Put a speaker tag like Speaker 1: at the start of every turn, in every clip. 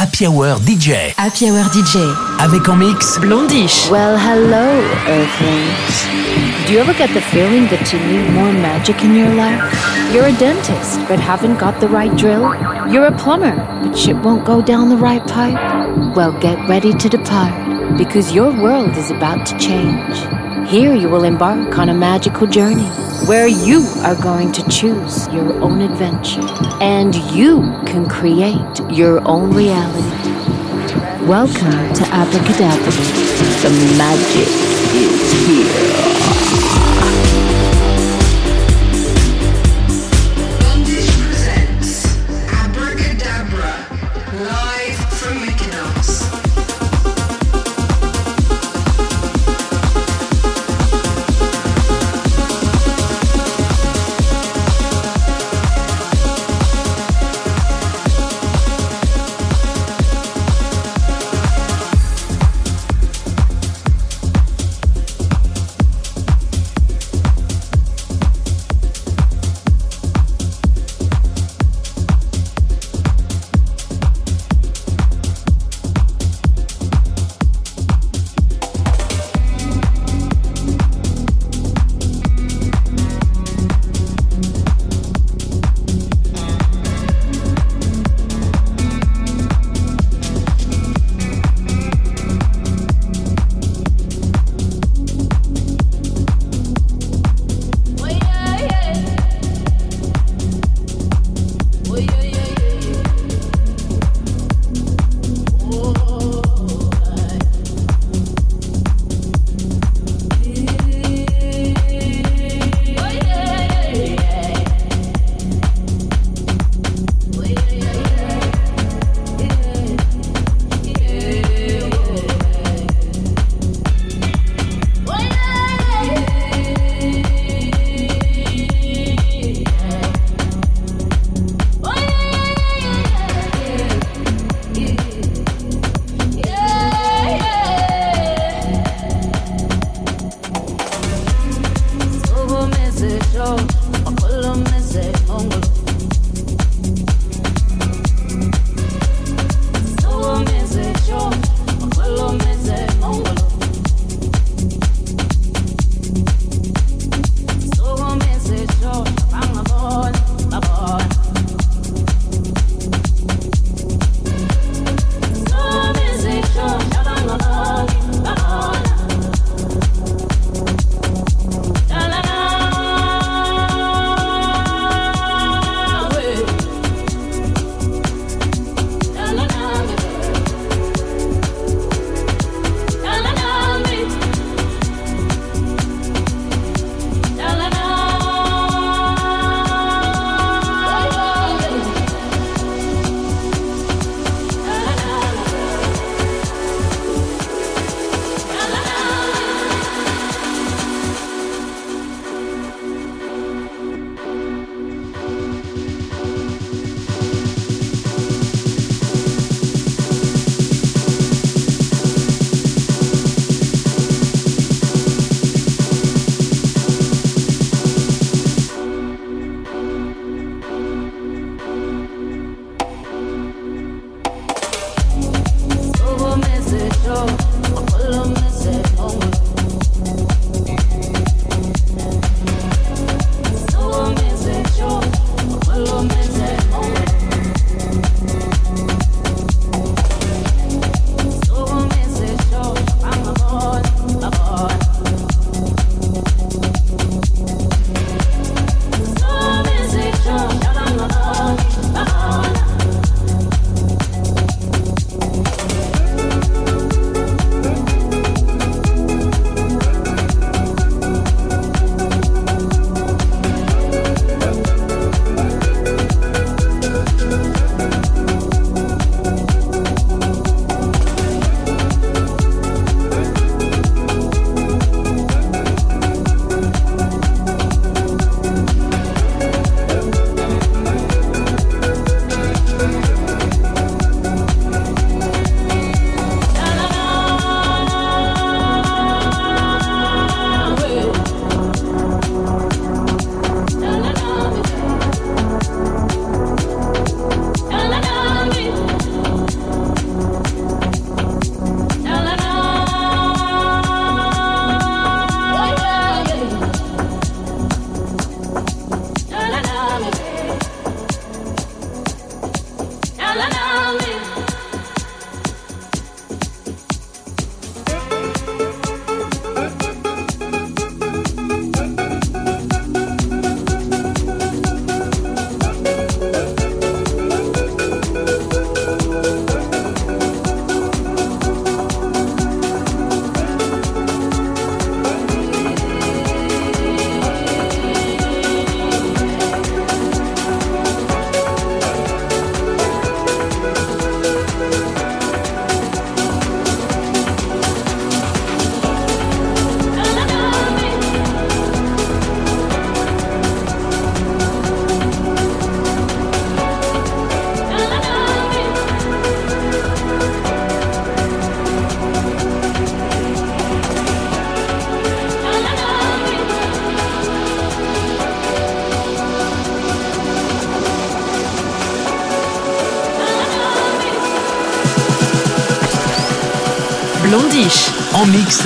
Speaker 1: Happy Hour DJ.
Speaker 2: Happy Hour DJ.
Speaker 1: Avec en mix
Speaker 2: Blond:Ish.
Speaker 3: Well, hello, Earthlings. Do you ever get the feeling that you need more magic in your life? You're a dentist, but haven't got the right drill? You're a plumber, but shit won't go down the right pipe? Well, get ready to depart, because your world is about to change. Here you will embark on a magical journey where you are going to choose your own adventure and you can create your own reality. Welcome to Abracadabra. The magic is here. Solo, solo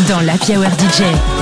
Speaker 4: dans la Hour DJ.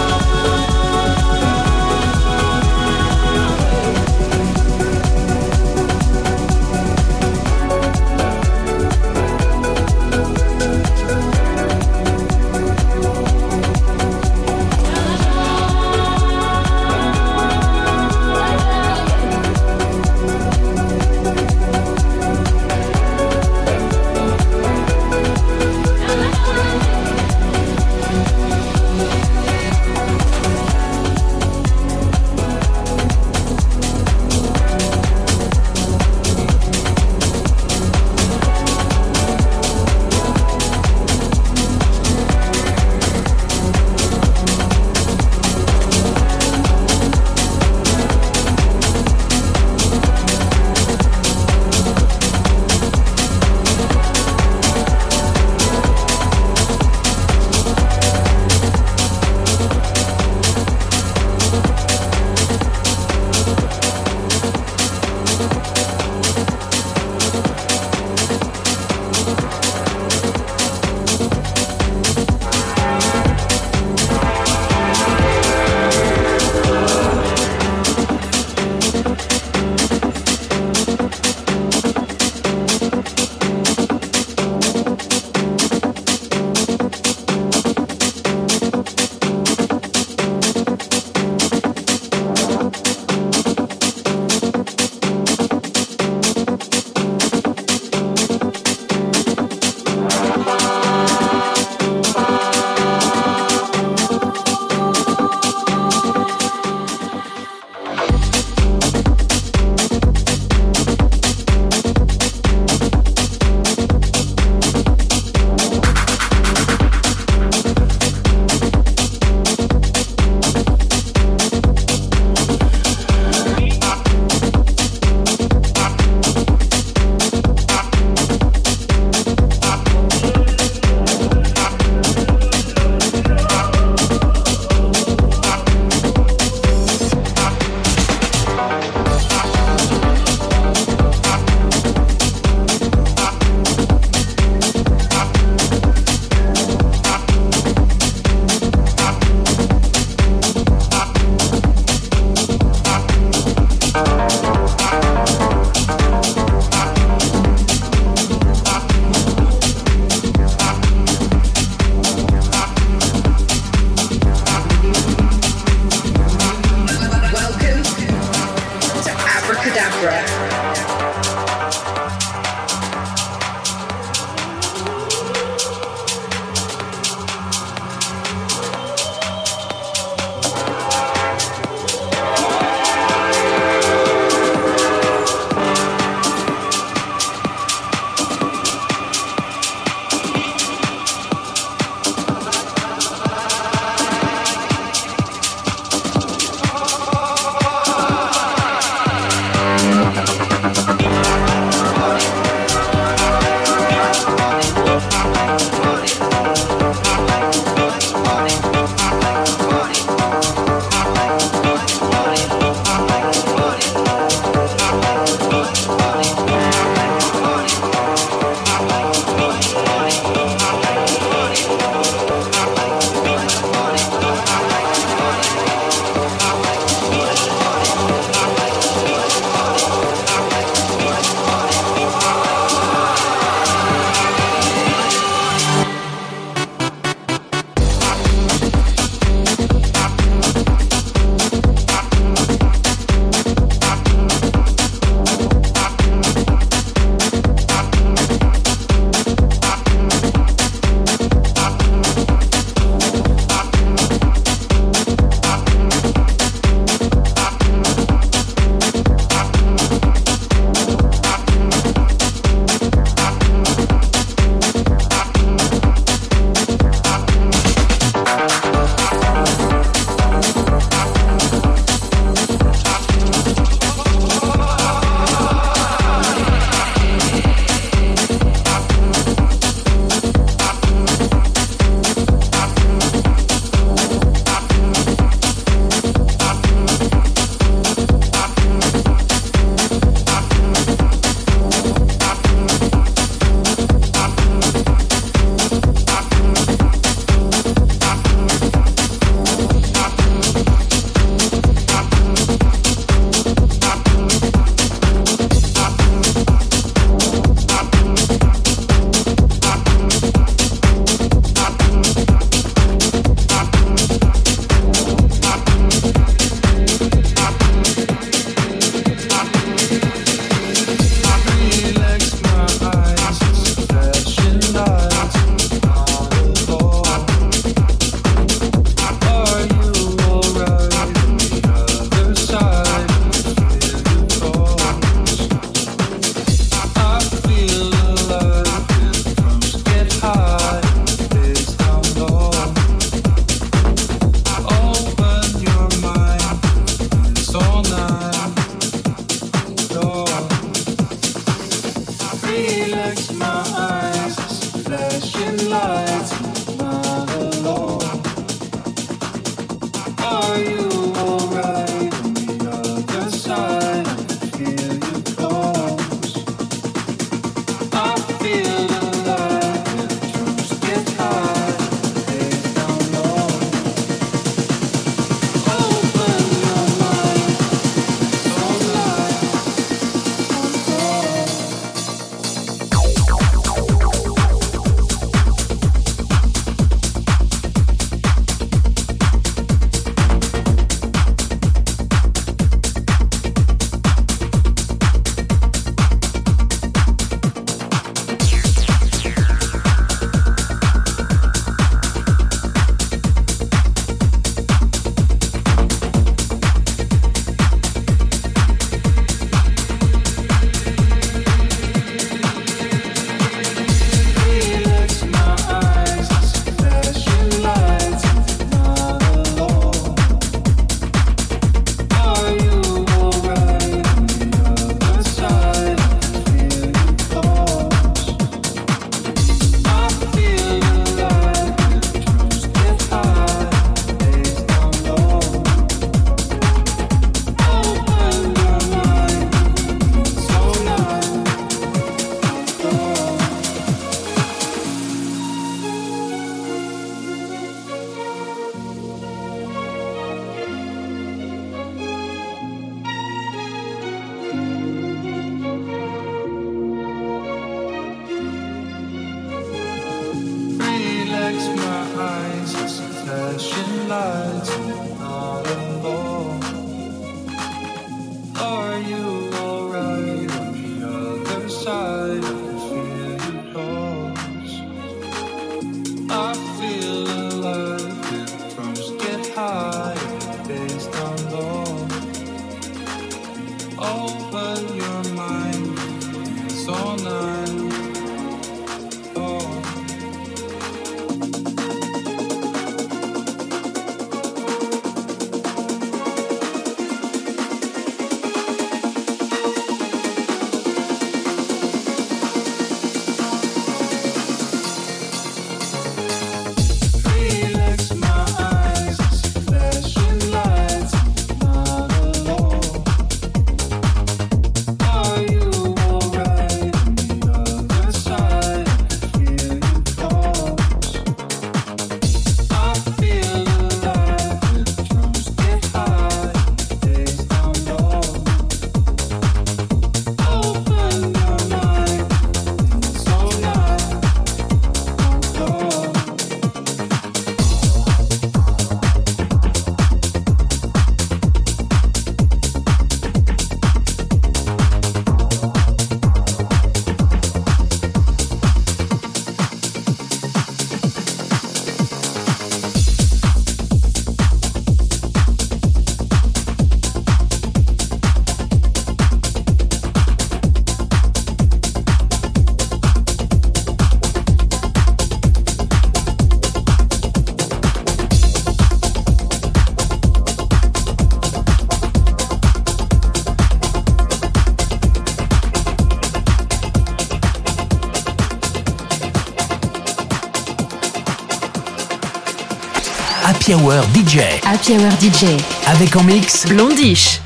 Speaker 1: Hour DJ.
Speaker 3: Happy Hour DJ.
Speaker 1: Avec en mix
Speaker 3: Blondish.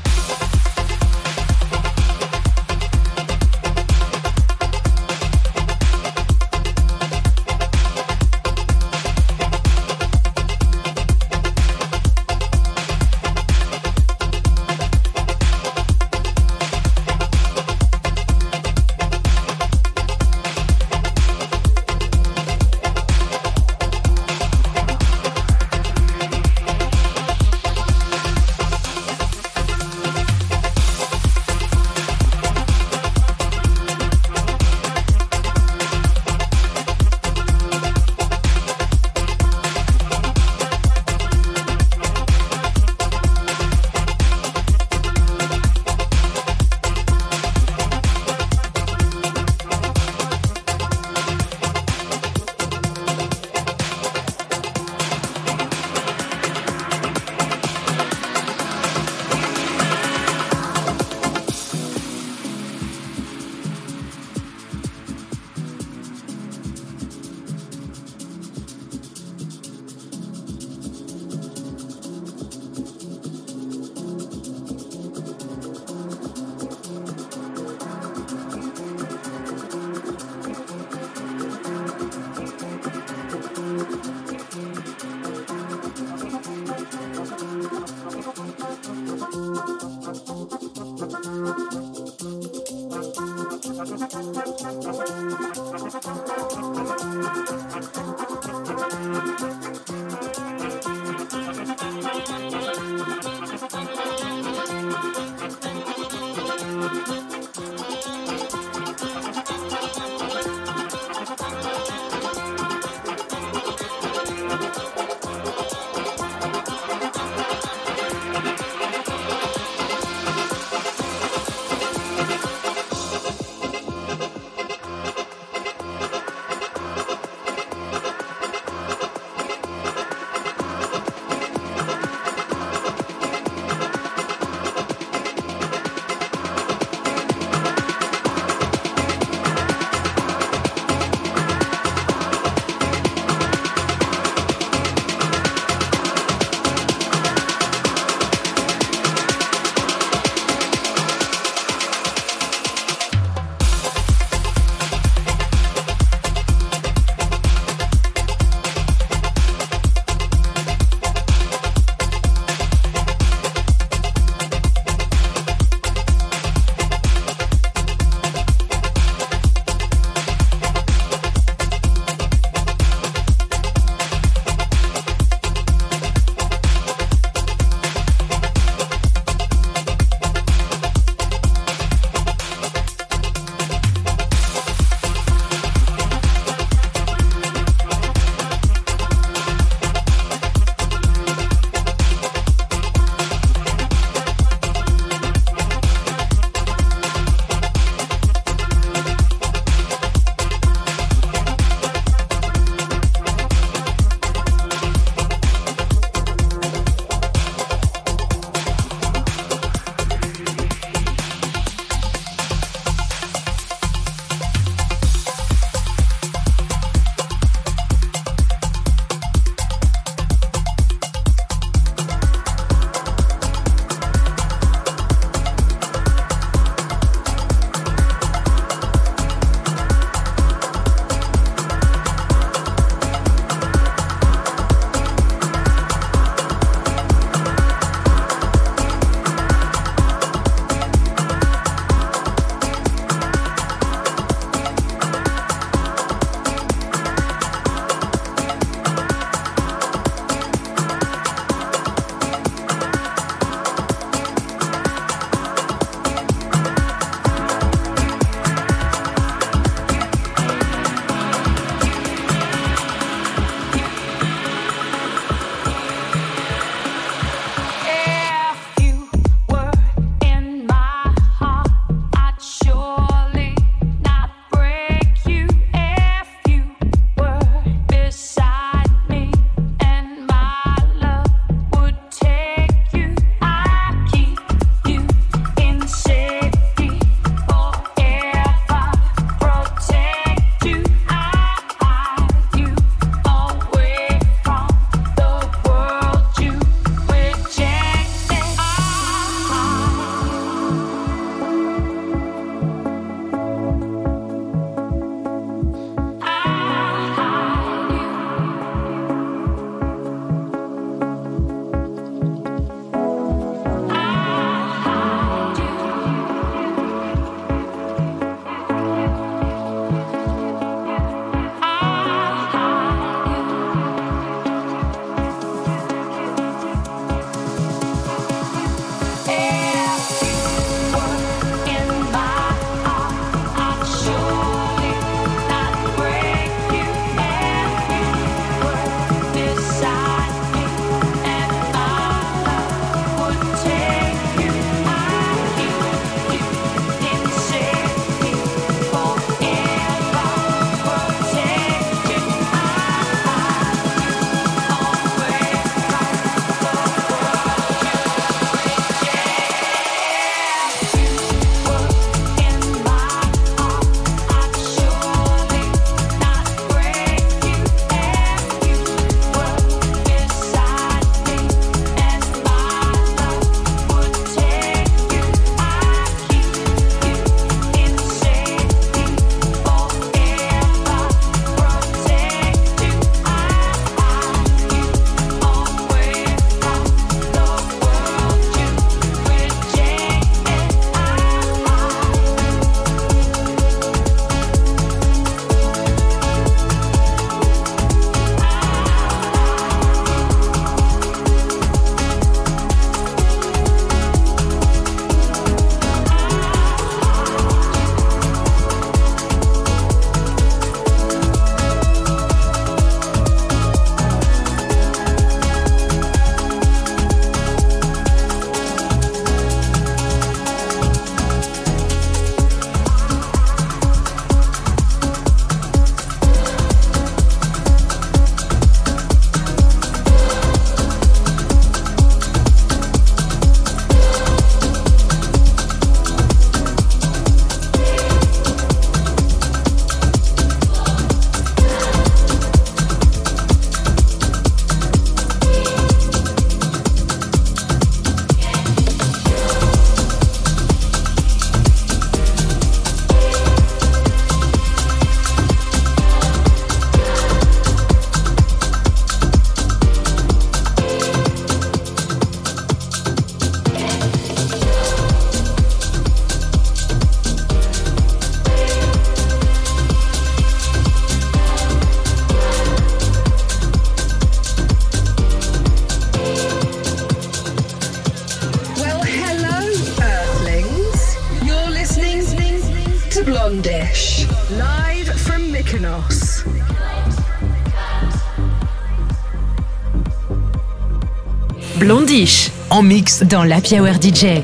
Speaker 1: Dans la Hour DJ.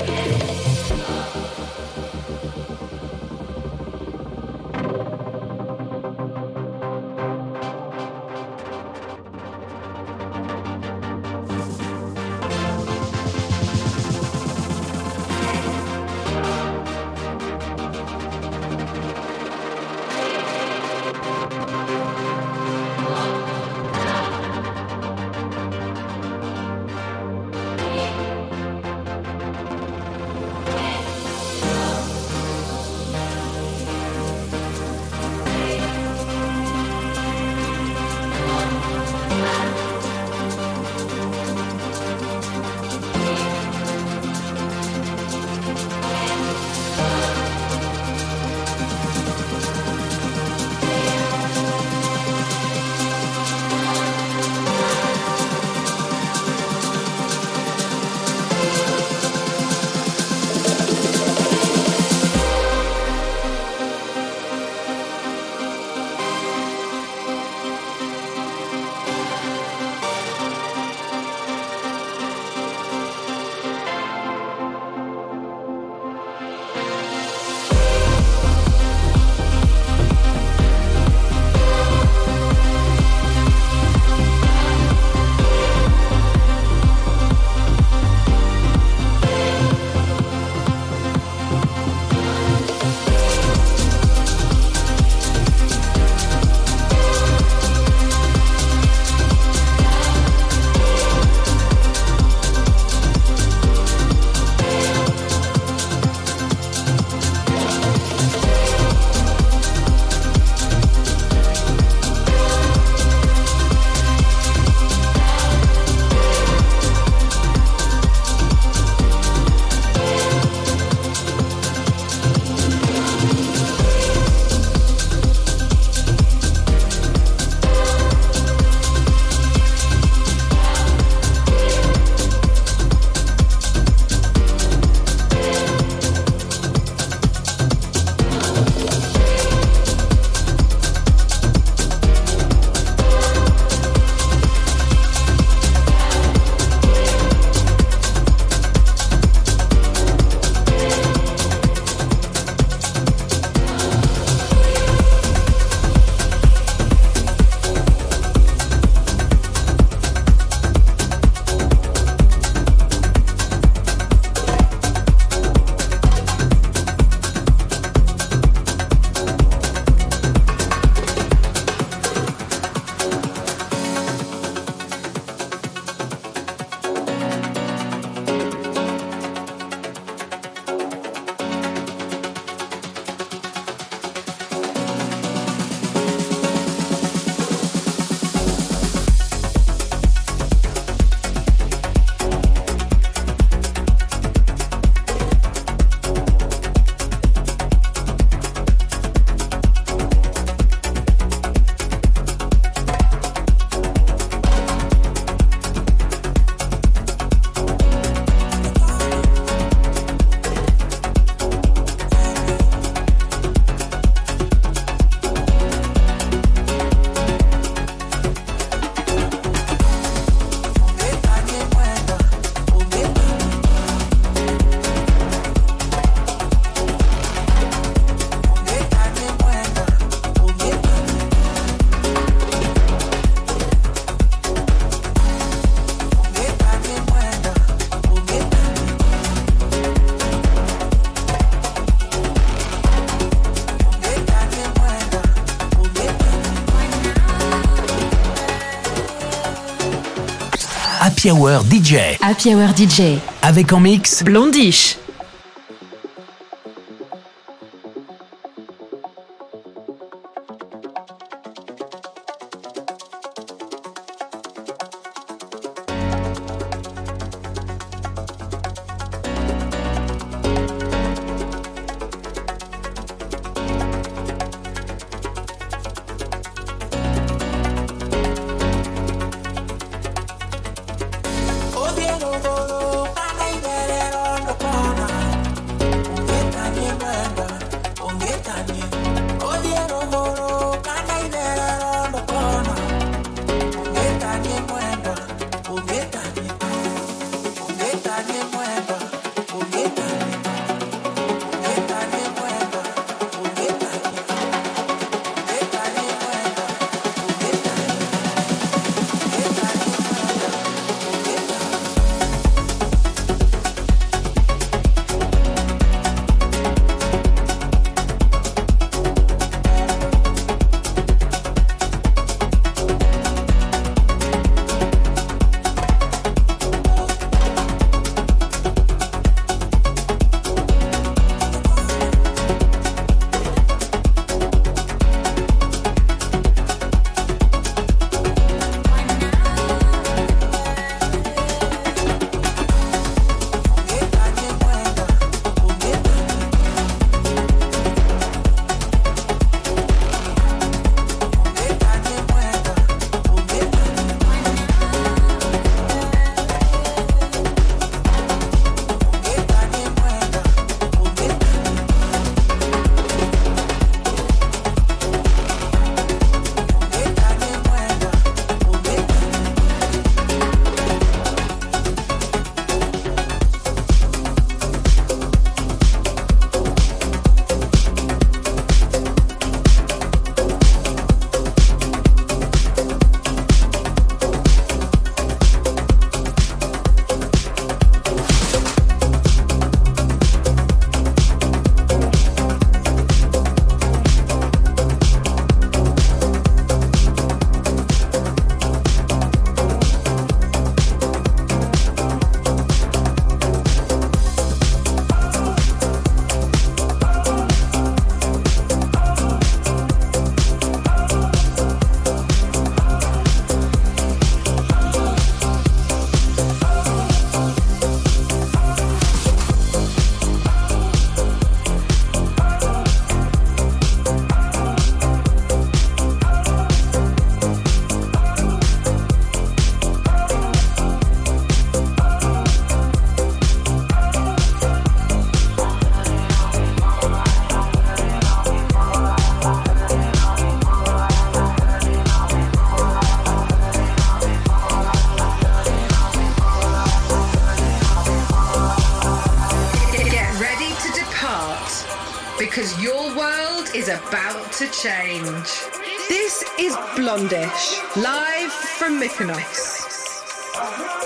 Speaker 5: Happy Hour DJ.
Speaker 1: Happy Hour DJ.
Speaker 5: Avec en mix
Speaker 3: Blondish.
Speaker 6: heart because your world is about to change.
Speaker 7: This is Blond:Ish, live from Mykonos.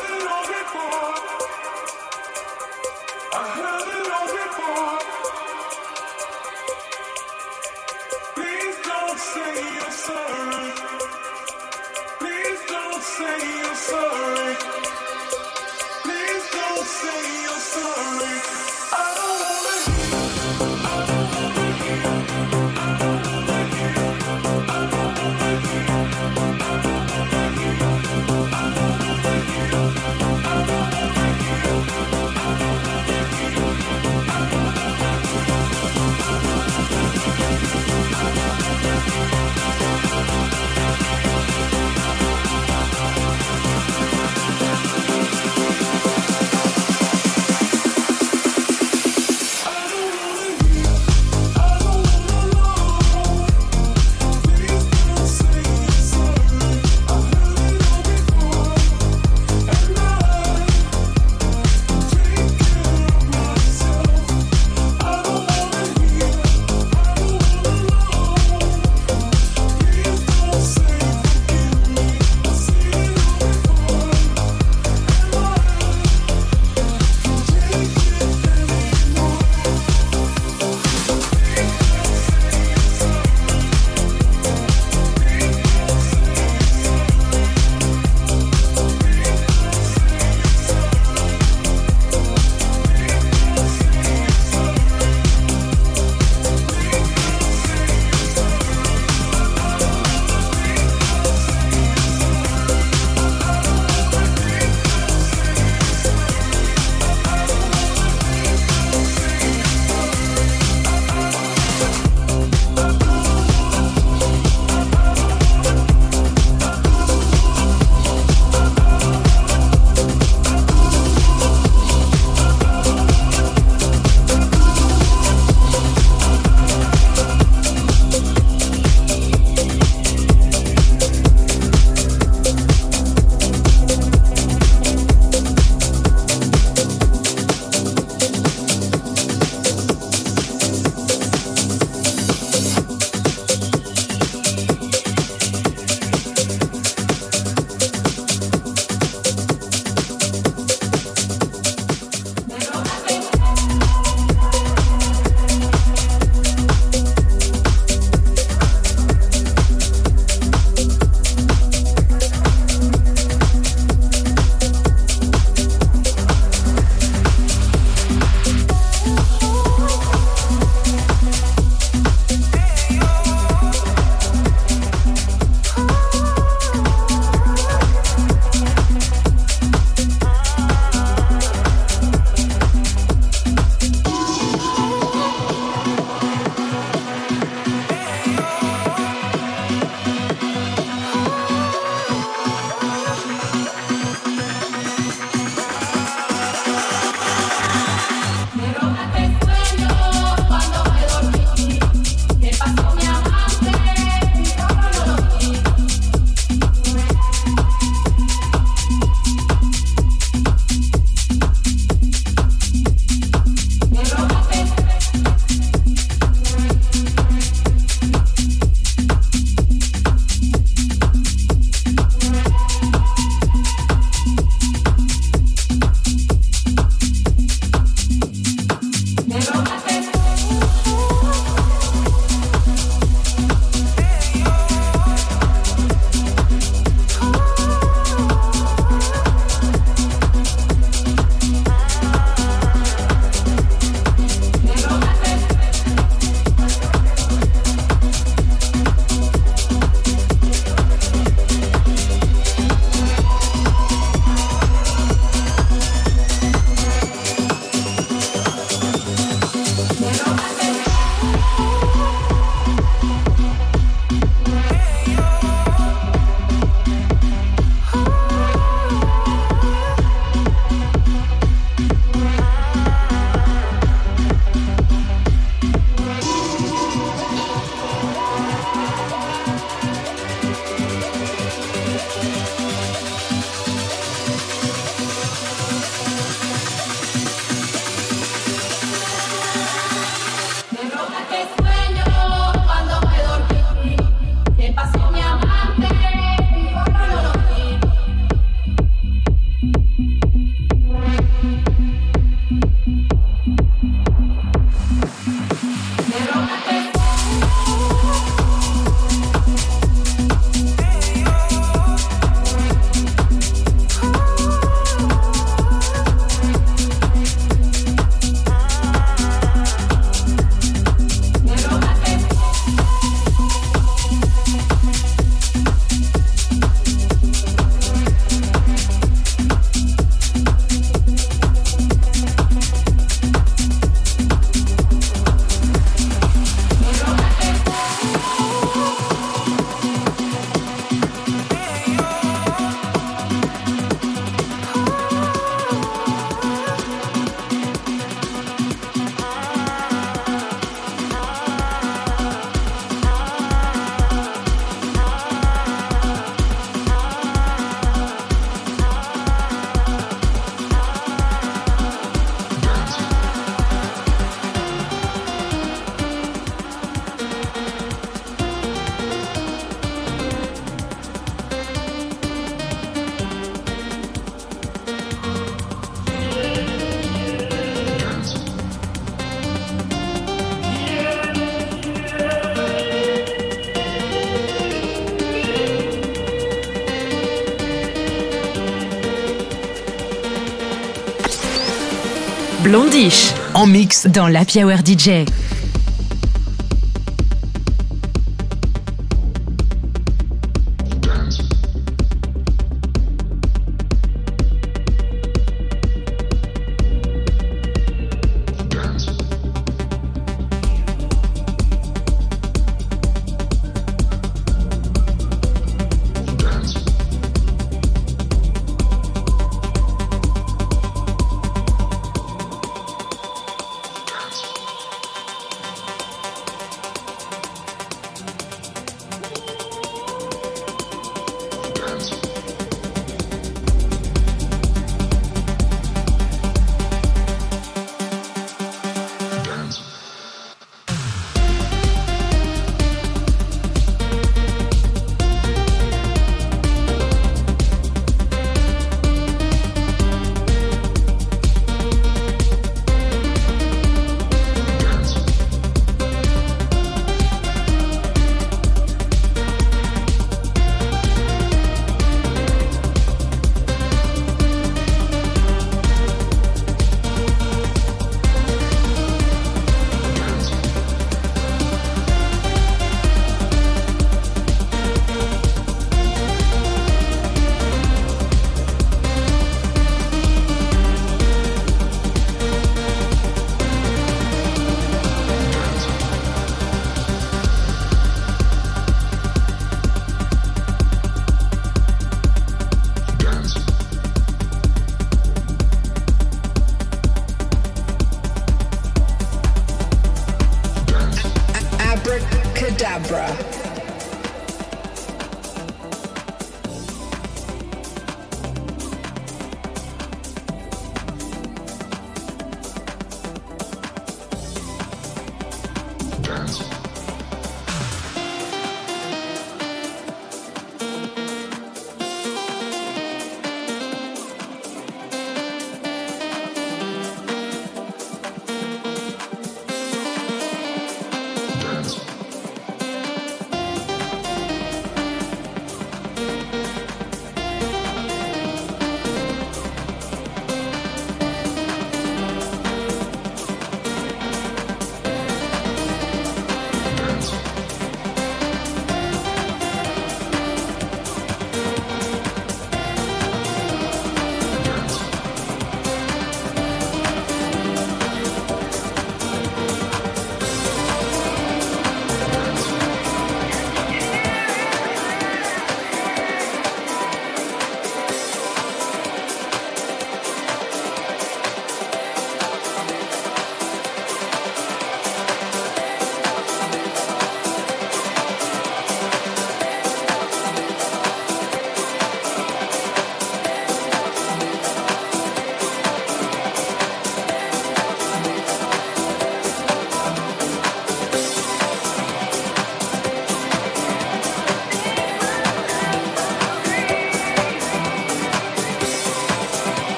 Speaker 3: Blondish.
Speaker 8: En mix
Speaker 3: dans l'Happy Hour DJ.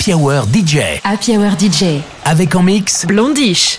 Speaker 1: Happy Hour DJ.
Speaker 7: Happy Hour DJ.
Speaker 1: Avec en mix
Speaker 7: Blondish.